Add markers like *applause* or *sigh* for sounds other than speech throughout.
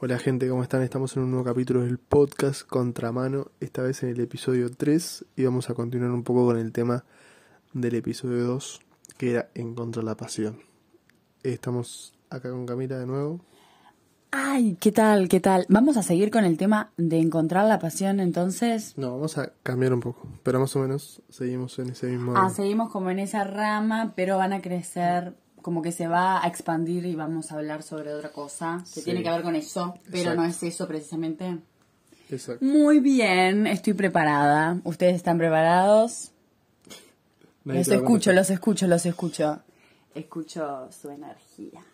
Hola gente, ¿cómo están? Estamos en un nuevo capítulo del podcast Contramano, esta vez en el episodio 3 y vamos a continuar un poco con el tema del episodio 2 que era En contra de la pasión. Estamos acá con Camila de nuevo. Ay, ¿qué tal? ¿Qué tal? Vamos a seguir con el tema de encontrar la pasión entonces. No, vamos a cambiar un poco, pero más o menos seguimos en ese mismo... Ah, seguimos como en esa rama, pero van a crecer, como que se va a expandir y vamos a hablar sobre otra cosa que Sí. tiene que ver con eso, pero Exacto. no es eso precisamente. Exacto. Muy bien, estoy preparada. ¿Ustedes están preparados? Nadie Los escucho, los escucho, los escucho. Escucho su energía.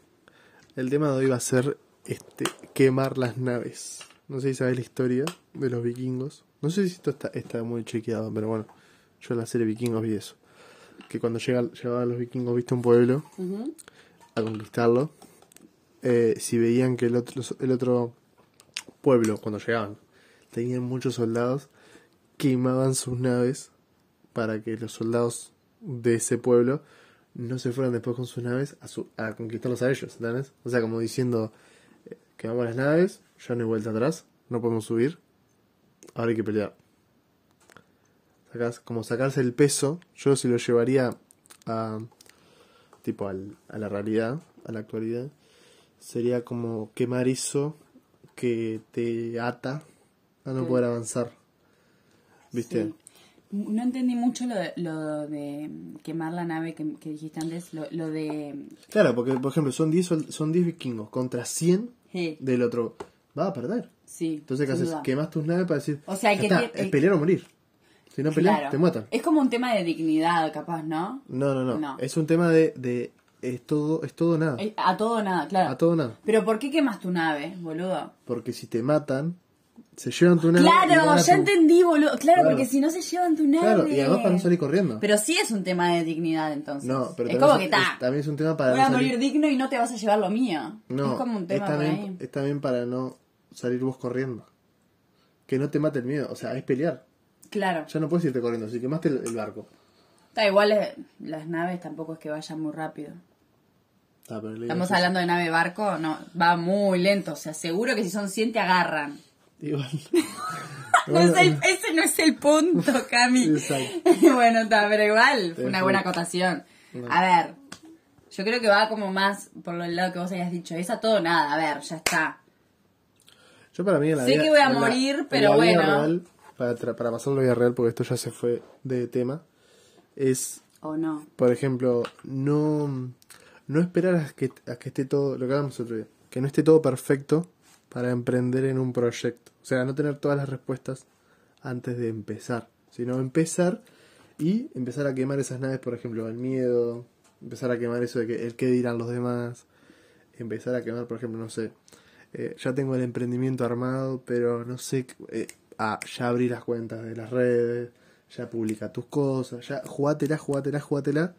El tema de hoy va a ser este quemar las naves. No sé si sabes la historia de los vikingos. No sé si esto está, está muy chequeado, pero bueno, yo en la serie Vikingos vi eso. Que cuando llega, llegaban los vikingos, viste un pueblo a conquistarlo, eh, si veían que el otro, el otro pueblo, cuando llegaban, tenían muchos soldados, quemaban sus naves para que los soldados de ese pueblo no se fueran después con sus naves a, su- a conquistarlos a ellos, ¿entendés? O sea, como diciendo, eh, quemamos las naves, ya no hay vuelta atrás, no podemos subir, ahora hay que pelear. Sacás- como sacarse el peso, yo si lo llevaría a, tipo al- a la realidad, a la actualidad, sería como quemar eso que te ata a no poder avanzar. ¿Viste? Sí. No entendí mucho lo de, lo de quemar la nave que, que dijiste antes, lo, lo de... Claro, porque por ejemplo son 10 sol- son 10 vikingos contra 100 Sí, del otro. Va a perder. sí. Entonces, ¿qué haces? duda. Quemas tus naves para decir, O sea, el "Ya que está, tie- es el- pelear o morir. Si no peleas, Claro. te matan. Es como un tema de dignidad, capaz, ¿no? No, no, no, No. Es un tema de, de es todo, es todo nada. A todo nada, claro. A todo nada. Pero ¿por qué quemas tu nave, boludo? Porque si te matan, se llevan tu nave. Claro, ya tu- entendí, boludo. Claro, Claro. porque si no se llevan tu nave. Claro, y además para no salir corriendo. Pero sí es un tema de dignidad, entonces. no, pero es como que es- está. también es un tema para Voy no a salir- morir digno y no te vas a llevar lo mío. No, es como un tema es por también, ahí. es también para no salir vos corriendo. Que no te mate el miedo, o sea, es pelear. Claro. Ya no puedes irte corriendo, si quemaste el, el barco. Está igual, eh, las naves tampoco es que vayan muy rápido. Ah, pero le- Estamos hablando de nave barco, no, va muy lento. O sea, seguro que si son 100 te agarran. Igual. *laughs* *laughs* No es el- ese no es el punto, Cami. Exacto. *laughs* bueno, está, pero igual, fue una buena acotación. A ver, yo creo que va como más por el lado que vos hayas dicho. Es a todo o nada, a ver, ya está. Yo para mí en la Sé vida- que voy a en la- morir, en pero la vida bueno. real, para, tra- para pasarlo a la vida real, porque esto ya se fue de tema, es, ¿O no? por ejemplo, no, no esperar a que, a que esté todo, lo que hablamos otro día, que no esté todo perfecto para emprender en un proyecto. O sea, no tener todas las respuestas antes de empezar, sino empezar y empezar a quemar esas naves, por ejemplo, el miedo, empezar a quemar eso de que el qué dirán los demás, empezar a quemar, por ejemplo, no sé, eh, ya tengo el emprendimiento armado, pero no sé, eh, ah, ya abrí las cuentas de las redes, ya publica tus cosas, ya jugátela, jugátela, jugátela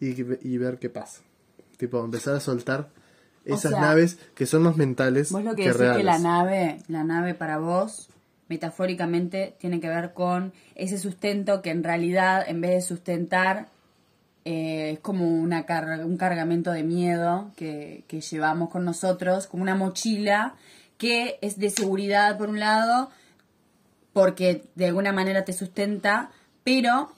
y, y ver qué pasa. Tipo, empezar a soltar O esas sea, naves que son más mentales Vos lo que que decís reales. que la nave, la nave para vos, metafóricamente, tiene que ver con ese sustento que en realidad, en vez de sustentar, eh, es como una carga, un cargamento de miedo que, que llevamos con nosotros, como una mochila que es de seguridad por un lado, porque de alguna manera te sustenta, pero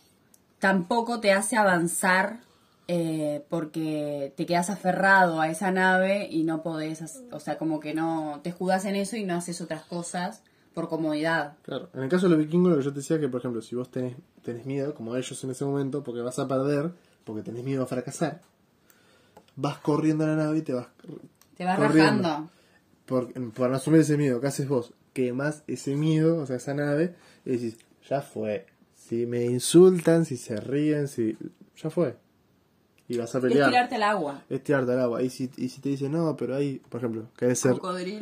tampoco te hace avanzar eh, porque te quedas aferrado a esa nave y no podés, o sea, como que no te escudas en eso y no haces otras cosas por comodidad. Claro, en el caso de los vikingos, lo que yo te decía que, por ejemplo, si vos tenés, tenés miedo, como ellos en ese momento, porque vas a perder, porque tenés miedo a fracasar, vas corriendo a la nave y te vas Te vas Corriendo. rajando. por, por asumir ese miedo, ¿qué haces vos? Quemás ese miedo, o sea, esa nave, y decís, ya fue. Si me insultan, si se ríen, si. ya fue. Y vas a Es pelear. tirarte al agua. Es tirarte al agua. Y si, y si te dicen, no, pero hay, por ejemplo, querés ser,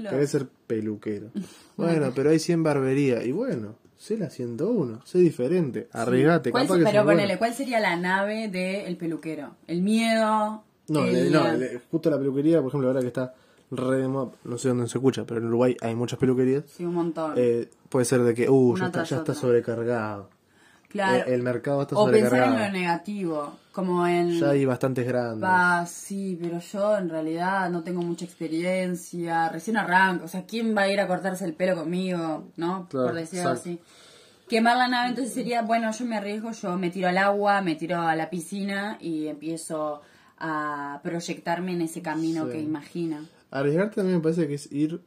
querés ser peluquero. *laughs* bueno, pero hay 100 barberías. Y bueno, sé la 101, sé diferente. Arriesgate, ¿Cuál capaz que pero sos bueno. ponele, ¿cuál sería la nave del peluquero? ¿El miedo? No, el- le- no, le- justo la peluquería, por ejemplo, ahora que está re de moda, no sé dónde se escucha, pero en Uruguay hay muchas peluquerías. Sí, un montón. Eh, puede ser de que, uh, Una ya está, ya está sobrecargado. Claro. eh, el mercado está O pensar en sobrecargado. lo negativo, como en... Ya hay bastantes grandes. Va, sí, pero yo en realidad no tengo mucha experiencia, recién arranco, o sea, ¿quién va a ir a cortarse el pelo conmigo? ¿No? Claro, Por decirlo exacto. así. Quemar la nave entonces sería, bueno, yo me arriesgo, yo me tiro al agua, me tiro a la piscina y empiezo a proyectarme en ese camino Sí. que imagina. Arriesgarte también me parece que es ir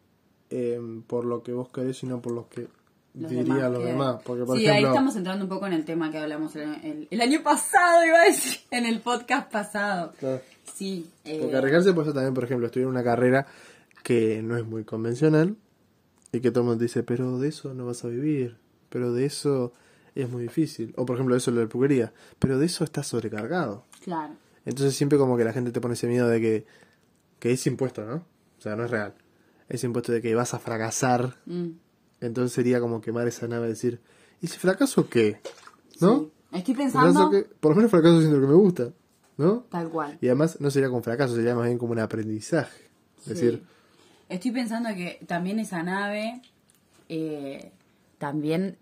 eh, por lo que vos querés y no por lo que Los diría los que- demás. Porque, por sí, ahí estamos entrando un poco en el tema que hablamos el, el- el año pasado, iba a decir, *laughs* en el podcast pasado. Claro. Sí. eh, Porque arriesgarse puede ser también, por ejemplo, estudiar una carrera que no es muy convencional y que todo el mundo dice, pero de eso no vas a vivir, pero de eso es muy difícil. O por ejemplo, eso lo de peluquería, pero de eso está sobrecargado. Claro. Entonces siempre como que la gente te pone ese miedo de que, que es impuesto, ¿no? O sea, no es real. Es impuesto de que vas a fracasar. Mm. Entonces sería como quemar esa nave y decir, ¿y si fracaso qué? ¿no? Sí. Estoy pensando que, por lo menos fracaso haciendo lo que me gusta, ¿no? tal cual. Y además no sería con fracaso, sería más bien como un aprendizaje. Es Sí. decir, Estoy pensando que también esa nave eh, también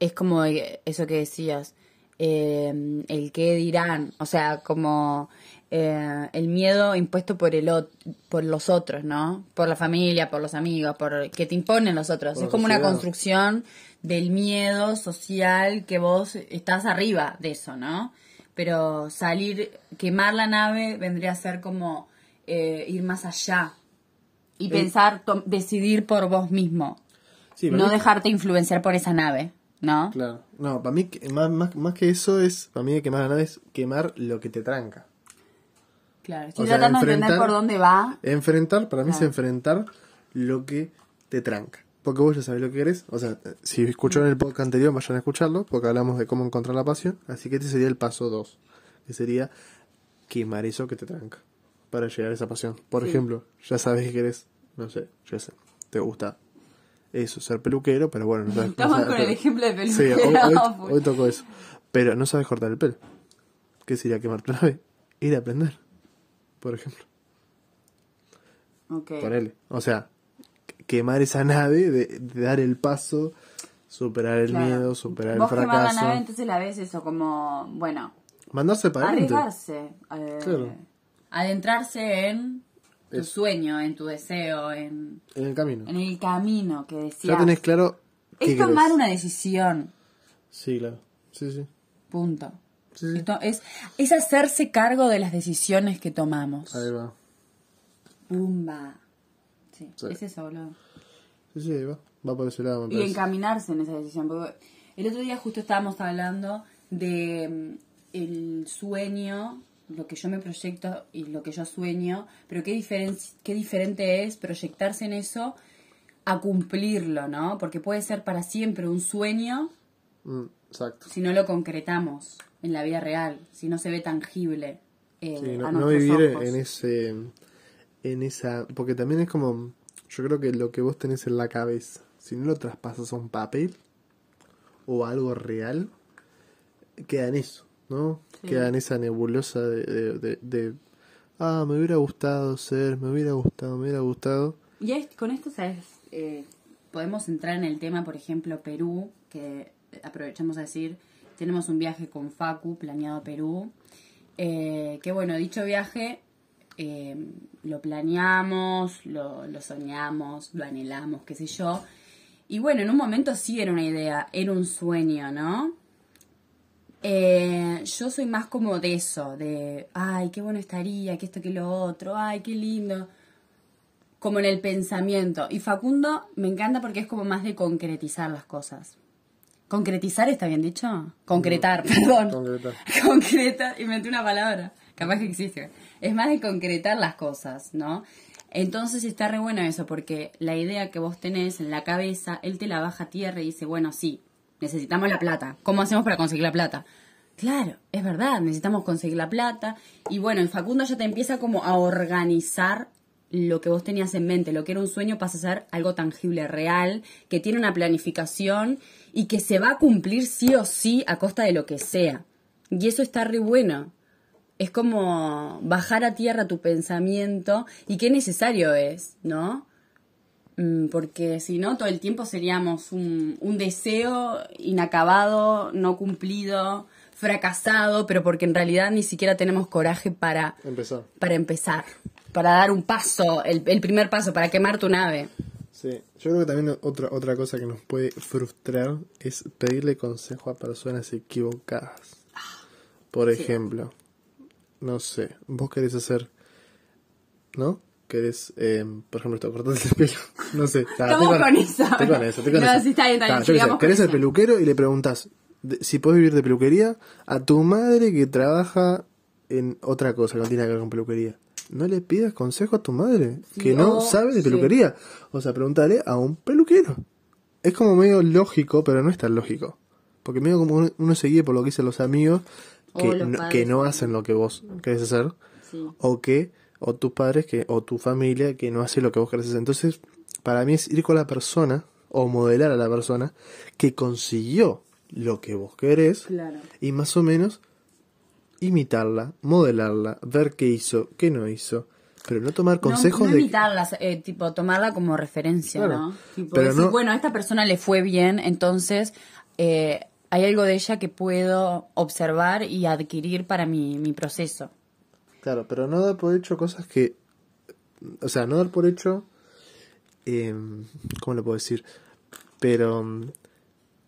es como eso que decías, eh, el qué dirán, o sea, como eh, el miedo impuesto por el ot- por los otros, ¿no? Por la familia, por los amigos, por que te imponen los otros. Por es como una construcción del miedo social que vos estás arriba de eso, ¿no? Pero salir, quemar la nave vendría a ser como eh, ir más allá y Eh, pensar, decidir por vos mismo. sí, no dejarte influenciar por esa nave, ¿no? Claro. No, para mí, más, más, más que eso es, para mí quemar la nave es quemar lo que te tranca. Claro, estoy O sea, tratando de entender por dónde va. Enfrentar, para mí es enfrentar lo que te tranca. Porque vos ya sabés lo que querés. O sea, si escucharon el podcast anterior, vayan a escucharlo, porque hablamos de cómo encontrar la pasión. Así que este sería el paso 2, que sería quemar eso que te tranca para llegar a esa pasión. Por Sí. ejemplo, ya sabes que querés, no sé, ya sé, te gusta eso, ser peluquero, pero bueno, no sabes no Estamos sabes- con el pero- ejemplo de Sí, peluquero. hoy, hoy- tocó eso. Pero no sabes cortar el pelo. ¿Qué sería quemar tu nave? Ir a aprender, por ejemplo. Ok. Ponele. O sea, que- quemar esa nave, de, de dar el paso, superar el Claro. miedo, superar Vos el quemar la fracaso. nave, entonces la ves eso como, bueno, Mandarse para adelante. arriesgarse. eh, Claro. Adentrarse en tu Eso. sueño, en tu deseo, en, En el camino. en el camino que decías. Ya tenés claro es tomar querés. una decisión, Sí, claro. Sí, sí. punto. Sí, sí. Esto es, es hacerse cargo de las decisiones que tomamos. Ahí va. Pumba. Sí, Sí. es eso, boludo. Sí, sí, ahí va. Va por ese lado, me Y encaminarse en esa decisión. Porque el otro día justo estábamos hablando de mm, el sueño, lo que yo me proyecto y lo que yo sueño, pero qué, diferen qué diferente es proyectarse en eso a cumplirlo, ¿no? Porque puede ser para siempre un sueño Mm, exacto. si no lo concretamos en la vida real, si no se ve tangible. eh, Sí, no, a no nuestros vivir ojos. en ese en esa porque también es como yo creo que lo que vos tenés en la cabeza si no lo traspasas a un papel o a algo real queda en eso no Sí. queda en esa nebulosa de, de, de- de, ah me hubiera gustado ser me hubiera gustado me hubiera gustado Y es- con esto, ¿sabes? Eh, podemos entrar en el tema, por ejemplo, Perú, que aprovechamos a decir, tenemos un viaje con Facu planeado a Perú. Eh, que bueno, dicho viaje eh, lo planeamos, lo, soñamos, lo anhelamos, qué sé yo. Y bueno, en un momento sí era una idea, era un sueño, ¿no? Eh, yo soy más como de eso, de, ay, qué bueno estaría, que esto, que lo otro, ay, qué lindo como en el pensamiento. Y Facundo me encanta porque es como más de concretizar las cosas. ¿Concretizar está bien dicho? Concretar, perdón. concretar. *laughs* Concretar, inventé una palabra, capaz que existe. Es más de concretar las cosas, ¿no? Entonces está re bueno eso, porque la idea que vos tenés en la cabeza, él te la baja a tierra y dice, bueno, sí, necesitamos la plata. ¿Cómo hacemos para conseguir la plata? Claro, es verdad, necesitamos conseguir la plata. Y bueno, el Facundo ya te empieza como a organizar lo que vos tenías en mente, lo que era un sueño pasa a ser algo tangible, real, que tiene una planificación y que se va a cumplir sí o sí a costa de lo que sea. Y eso está re bueno. Es como bajar a tierra tu pensamiento y qué necesario es, ¿no? Mm, Porque si no, todo el tiempo seríamos un, un deseo inacabado, no cumplido, fracasado, pero porque en realidad ni siquiera tenemos coraje para, Empezar. para empezar, para dar un paso, el, el primer paso, para quemar tu nave. Sí, yo creo que también otra, otra cosa que nos puede frustrar es pedirle consejo a personas equivocadas. Por ejemplo, no sé, vos querés hacer, ¿no? Querés, eh, por ejemplo, esto, cortarte el pelo. *laughs* No sé. ta, Estamos con eso. Estoy con eso, estoy con No, eso. sí, está bien, está bien, sé, querés ser eso. peluquero y le preguntas si podés vivir de peluquería a tu madre que trabaja en otra cosa que no tiene que ver con peluquería. No le pidas consejo a tu madre que no sabe de sí. peluquería. O sea, pregúntale a un peluquero. Es como medio lógico, pero no es tan lógico. Porque medio como uno, uno se guía por lo que dicen los amigos que, los no, que hacen lo que vos querés hacer. Sí. O que, o tus padres que, o tu familia que no hace lo que vos querés hacer. Entonces, para mí es ir con la persona, o modelar a la persona, que consiguió lo que vos querés. Claro. Y más o menos imitarla, modelarla, ver qué hizo, qué no hizo. Pero no tomar consejos no, no de... eh, tipo tomarla como referencia, Claro. ¿no? Tipo Pero decir, no- bueno, a esta persona le fue bien, entonces eh, hay algo de ella que puedo observar y adquirir para mi, mi proceso. Claro, pero no dar por hecho cosas que... O sea, no dar por hecho... eh, ¿Cómo lo puedo decir? Pero... mm,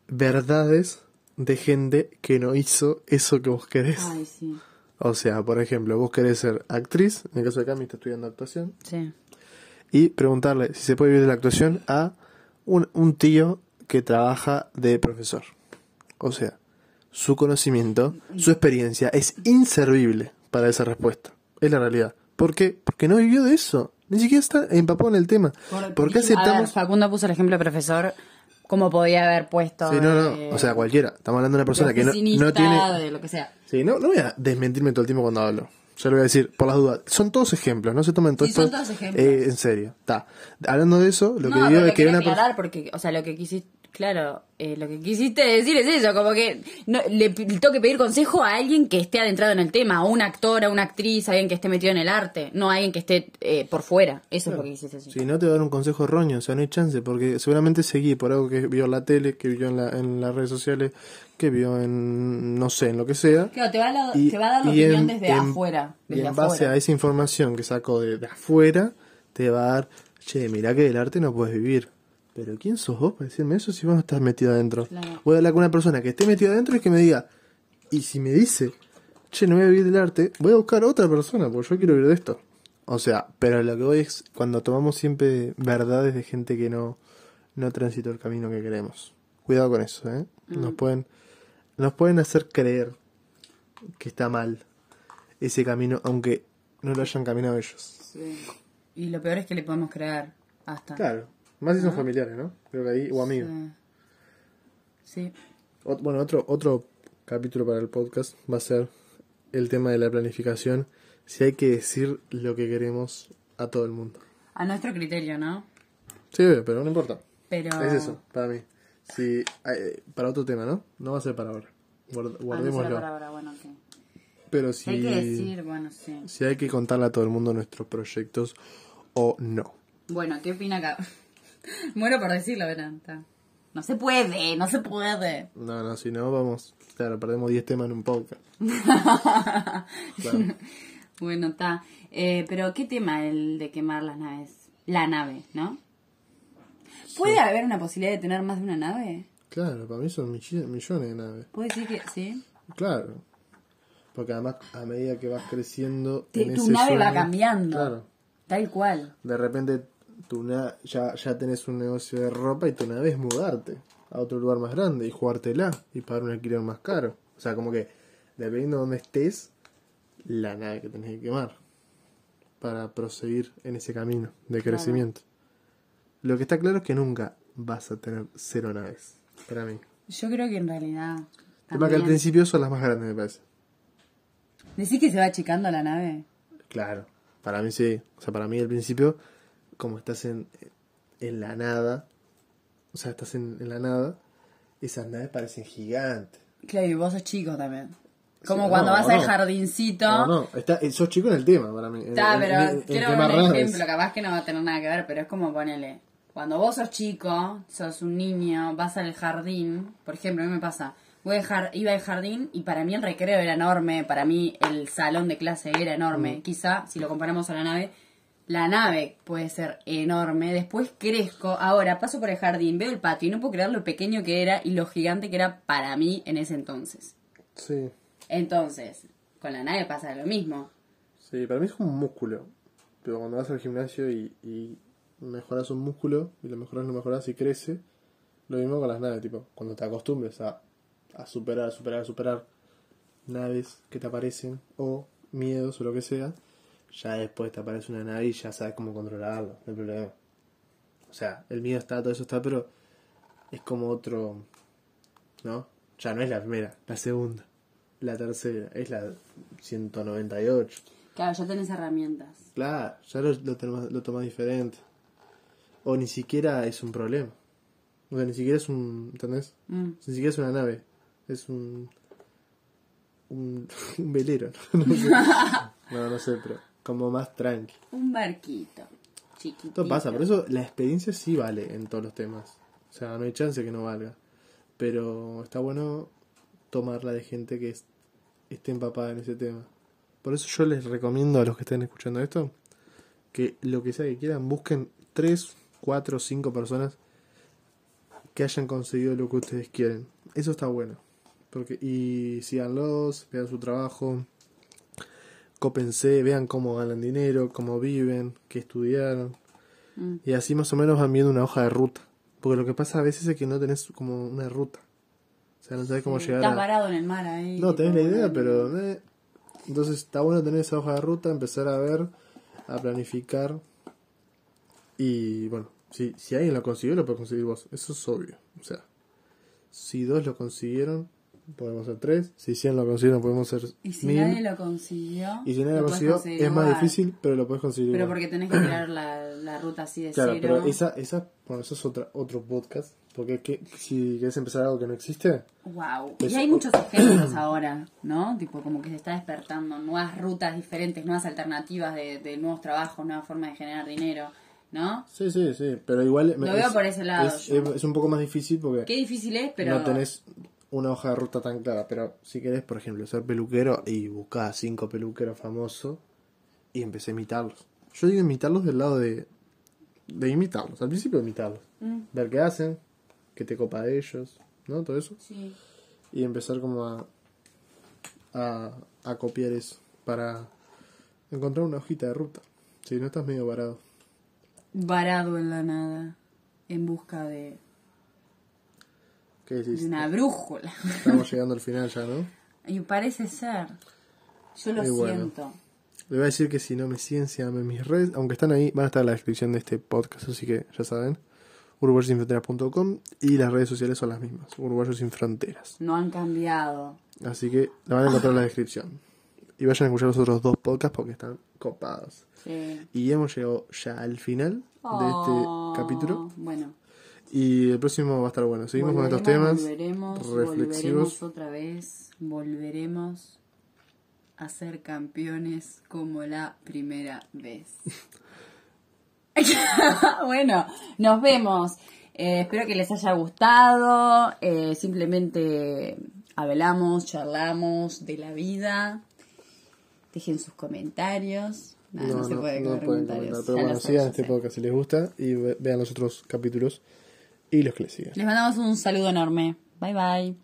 verdades de gente que no hizo eso que vos querés. Ay, sí. O sea, por ejemplo, vos querés ser actriz, en el caso de Cami está estudiando actuación, Sí. y preguntarle si se puede vivir de la actuación a un, un tío que trabaja de profesor. O sea, su conocimiento, su experiencia es inservible para esa respuesta. Es la realidad. ¿Por qué? Porque no vivió de eso. Ni siquiera está empapado en el tema. ¿Por qué A ver, aceptamos? Facundo puso el ejemplo de profesor, ¿cómo podía haber puesto? Sí, no, no. O sea, cualquiera. Estamos hablando de una persona que no, no tiene... de lo que sea. Sí, no, no voy a desmentirme todo el tiempo cuando hablo. Yo lo voy a decir por las dudas. Son todos ejemplos, no se tomen todo Sí, son todos ejemplos. eh, en serio. Está. Hablando de eso, lo no, que digo es que una aclarar porque, o sea, lo que quisiste, claro, eh, lo que quisiste decir es eso, como que no, le, le tengo que pedir consejo a alguien que esté adentrado en el tema, a un actor, a una actriz, a alguien que esté metido en el arte, no a alguien que esté eh, por fuera. Eso es lo que quisiste decir. Si no te va a dar un consejo erróneo, o sea, no hay chance, porque seguramente seguí por algo que vio en la tele, que vio en, la, en las redes sociales, que vio en, no sé, en lo que sea. Claro, te va a, la- Y- te va a dar la opinión en- desde en- afuera. Y en base a esa información que sacó de, de afuera, te va a dar, che, mirá que del arte no puedes vivir. Pero ¿quién sos vos para decirme eso si vos no estás metido adentro? Claro. Voy a hablar con una persona que esté metida adentro y que me diga, y si me dice, che, no voy a vivir del arte, voy a buscar otra persona, porque yo quiero vivir de esto. O sea, pero lo que voy es cuando tomamos siempre verdades de gente que no, no transitó el camino que queremos. Cuidado con eso, ¿eh? Nos pueden, nos pueden hacer creer que está mal ese camino, aunque no lo hayan caminado ellos. Sí. Y lo peor es que le podemos creer hasta. Claro, más si son familiares, ¿no? Creo que ahí, o amigos. Sí. Ot- bueno, otro, otro capítulo para el podcast va a ser el tema de la planificación. Si hay que decir lo que queremos a todo el mundo. A nuestro criterio, ¿no? Sí, pero no importa. Pero. Es eso, para mí. Si, eh, para otro tema, ¿no? No va a ser para ahora. Guard- Ah, no guardémoslo. para ahora, bueno, ok. Pero si, Hay que decir, bueno, sí. si hay que contarle a todo el mundo nuestros proyectos o no. Bueno, ¿qué opina acá? *laughs* Muero por decirlo, verán. está. No se puede, no se puede. No, no, si no, vamos. Claro, perdemos 10 temas en un podcast. *laughs* Claro. Bueno, está. Eh, pero, ¿qué tema el de quemar las naves? La nave, ¿no? ¿Puede haber una posibilidad de tener más de una nave? Claro, para mí son mill- millones de naves. ¿Puede decir que sí? Claro. Porque además, a medida que vas creciendo. Te- en tu ese nave va cambiando. Claro. Tal cual. De repente, na ya, ya tenés un negocio de ropa y tu nave es mudarte a otro lugar más grande y jugártela y pagar un alquiler más caro. O sea, como que, dependiendo de dónde estés, la nave que tenés que quemar para proseguir en ese camino de crecimiento. Lo que está claro es que nunca vas a tener cero naves, para mí. Yo creo que en realidad. Tema que al también- principio son las más grandes, me parece. ¿Decís que se va achicando la nave? Claro, para mí sí. O sea, para mí al principio, como estás en, en la nada, o sea, estás en, en la nada, esas naves parecen gigantes. Claro, y vos sos chico también. Como Sí, cuando no, vas no. al jardincito. No, no, está, eh, sos chico en el tema para mí. Está, pero quiero quemar un ejemplo, capaz que no va a tener nada que ver, pero es como ponerle. Cuando vos sos chico, sos un niño, vas al jardín, por ejemplo, a mí me pasa, voy al jar- iba al jardín y para mí el recreo era enorme, para mí el salón de clase era enorme. Quizá, si lo comparamos a la nave, la nave puede ser enorme. Después crezco, ahora paso por el jardín, veo el patio y no puedo creer lo pequeño que era y lo gigante que era para mí en ese entonces. Sí. Entonces, con la nave pasa lo mismo. Sí, para mí es como un músculo. Pero cuando vas al gimnasio y, y mejoras un músculo, y lo mejoras, lo mejoras y crece, lo mismo con las naves, tipo, cuando te acostumbres a, a superar, superar, superar naves que te aparecen, o miedos o lo que sea, ya después te aparece una nave y ya sabes cómo controlarlo, no hay problema. O sea, el miedo está, todo eso está, pero es como otro, ¿no? Ya no es la primera, la segunda, la tercera, es la 198. Claro, ya tenés herramientas. Claro, ya lo, lo, tomas, lo tomas diferente. O ni siquiera es un problema. O sea, ni siquiera es un. ¿Entendés? Mm. Ni siquiera es una nave. Es un. Un, *laughs* un velero. No, *laughs* no sé. *laughs* no, no sé, pero como más tranqui. Un barquito. Chiquitito. Esto pasa, por eso la experiencia sí vale en todos los temas. O sea, no hay chance que no valga. Pero está bueno tomarla de gente que es- esté empapada en ese tema. Por eso yo les recomiendo a los que estén escuchando esto que lo que sea que quieran busquen 3, 4, 5 personas que hayan conseguido lo que ustedes quieren. Eso está bueno. Porque, y síganlos, vean su trabajo, cópense, vean cómo ganan dinero, cómo viven, qué estudiaron. Mm. Y así más o menos van viendo una hoja de ruta. Porque lo que pasa a veces es que no tenés como una ruta. O sea, no sabes cómo Sí, llegar Estás a... parado en el mar ahí. No, tenés la idea, pero... eh, Entonces está bueno tener esa hoja de ruta, empezar a ver, a planificar. Y bueno, si, si alguien lo consiguió, lo puede conseguir vos. Eso es obvio. O sea, si dos lo consiguieron, podemos ser tres. Si cien lo consiguieron, podemos ser Y si mil. nadie lo consiguió. Y si nadie lo consiguió, es más difícil, pero lo puedes conseguir Pero igual. porque tenés que tirar la, la ruta así de Claro, cero. pero esa, esa, bueno, eso es otra, otro podcast. Porque que, si quieres empezar algo que no existe, Wow. Es- Y hay muchos ejemplos *clears throat* ahora, ¿no? Tipo, como que se está despertando nuevas rutas diferentes, nuevas alternativas de, de nuevos trabajos, nuevas formas de generar dinero, ¿no? sí, sí, sí, pero igual... Lo veo por ese lado es- es un poco más difícil porque Qué difícil es, pero... no tenés una hoja de ruta tan clara. Pero si querés, por ejemplo, ser peluquero y buscar cinco peluqueros famosos y empecé a imitarlos. Yo digo imitarlos del lado de, de imitarlos, al principio imitarlos. Mm, Ver qué hacen, qué te copa de ellos, ¿no? Todo eso. sí. y empezar como a, a, a copiar eso para encontrar una hojita de ruta. Si no estás medio varado. Varado en la nada, en busca de, ¿Qué de una brújula. Estamos llegando al *laughs* final ya, ¿no? Y parece ser. Yo lo bueno. siento. Le voy a decir que si no me siguen, síganme en mis redes, aunque están ahí, van a estar en la descripción de este podcast, así que ya saben. uruguayosinfronteras.com y las redes sociales son las mismas, Uruguayos Sin Fronteras. No han cambiado. Así que la van a encontrar en la descripción. Y vayan a escuchar los otros dos podcasts porque están copados. Sí. Y hemos llegado ya al final de Oh, este capítulo. Bueno. Y el próximo va a estar bueno. Seguimos con estos temas Volveremos, reflexivos. volveremos otra vez. Volveremos a ser campeones como la primera vez. *laughs* bueno, nos vemos. Eh, espero que les haya gustado. Eh, simplemente hablamos, charlamos de la vida. Dejen sus comentarios. Nah, no, se puede no comentarios. comentar. Pero Ya bueno, sigan este podcast si les gusta y ve- vean los otros capítulos y los. Les mandamos un saludo enorme. Bye bye.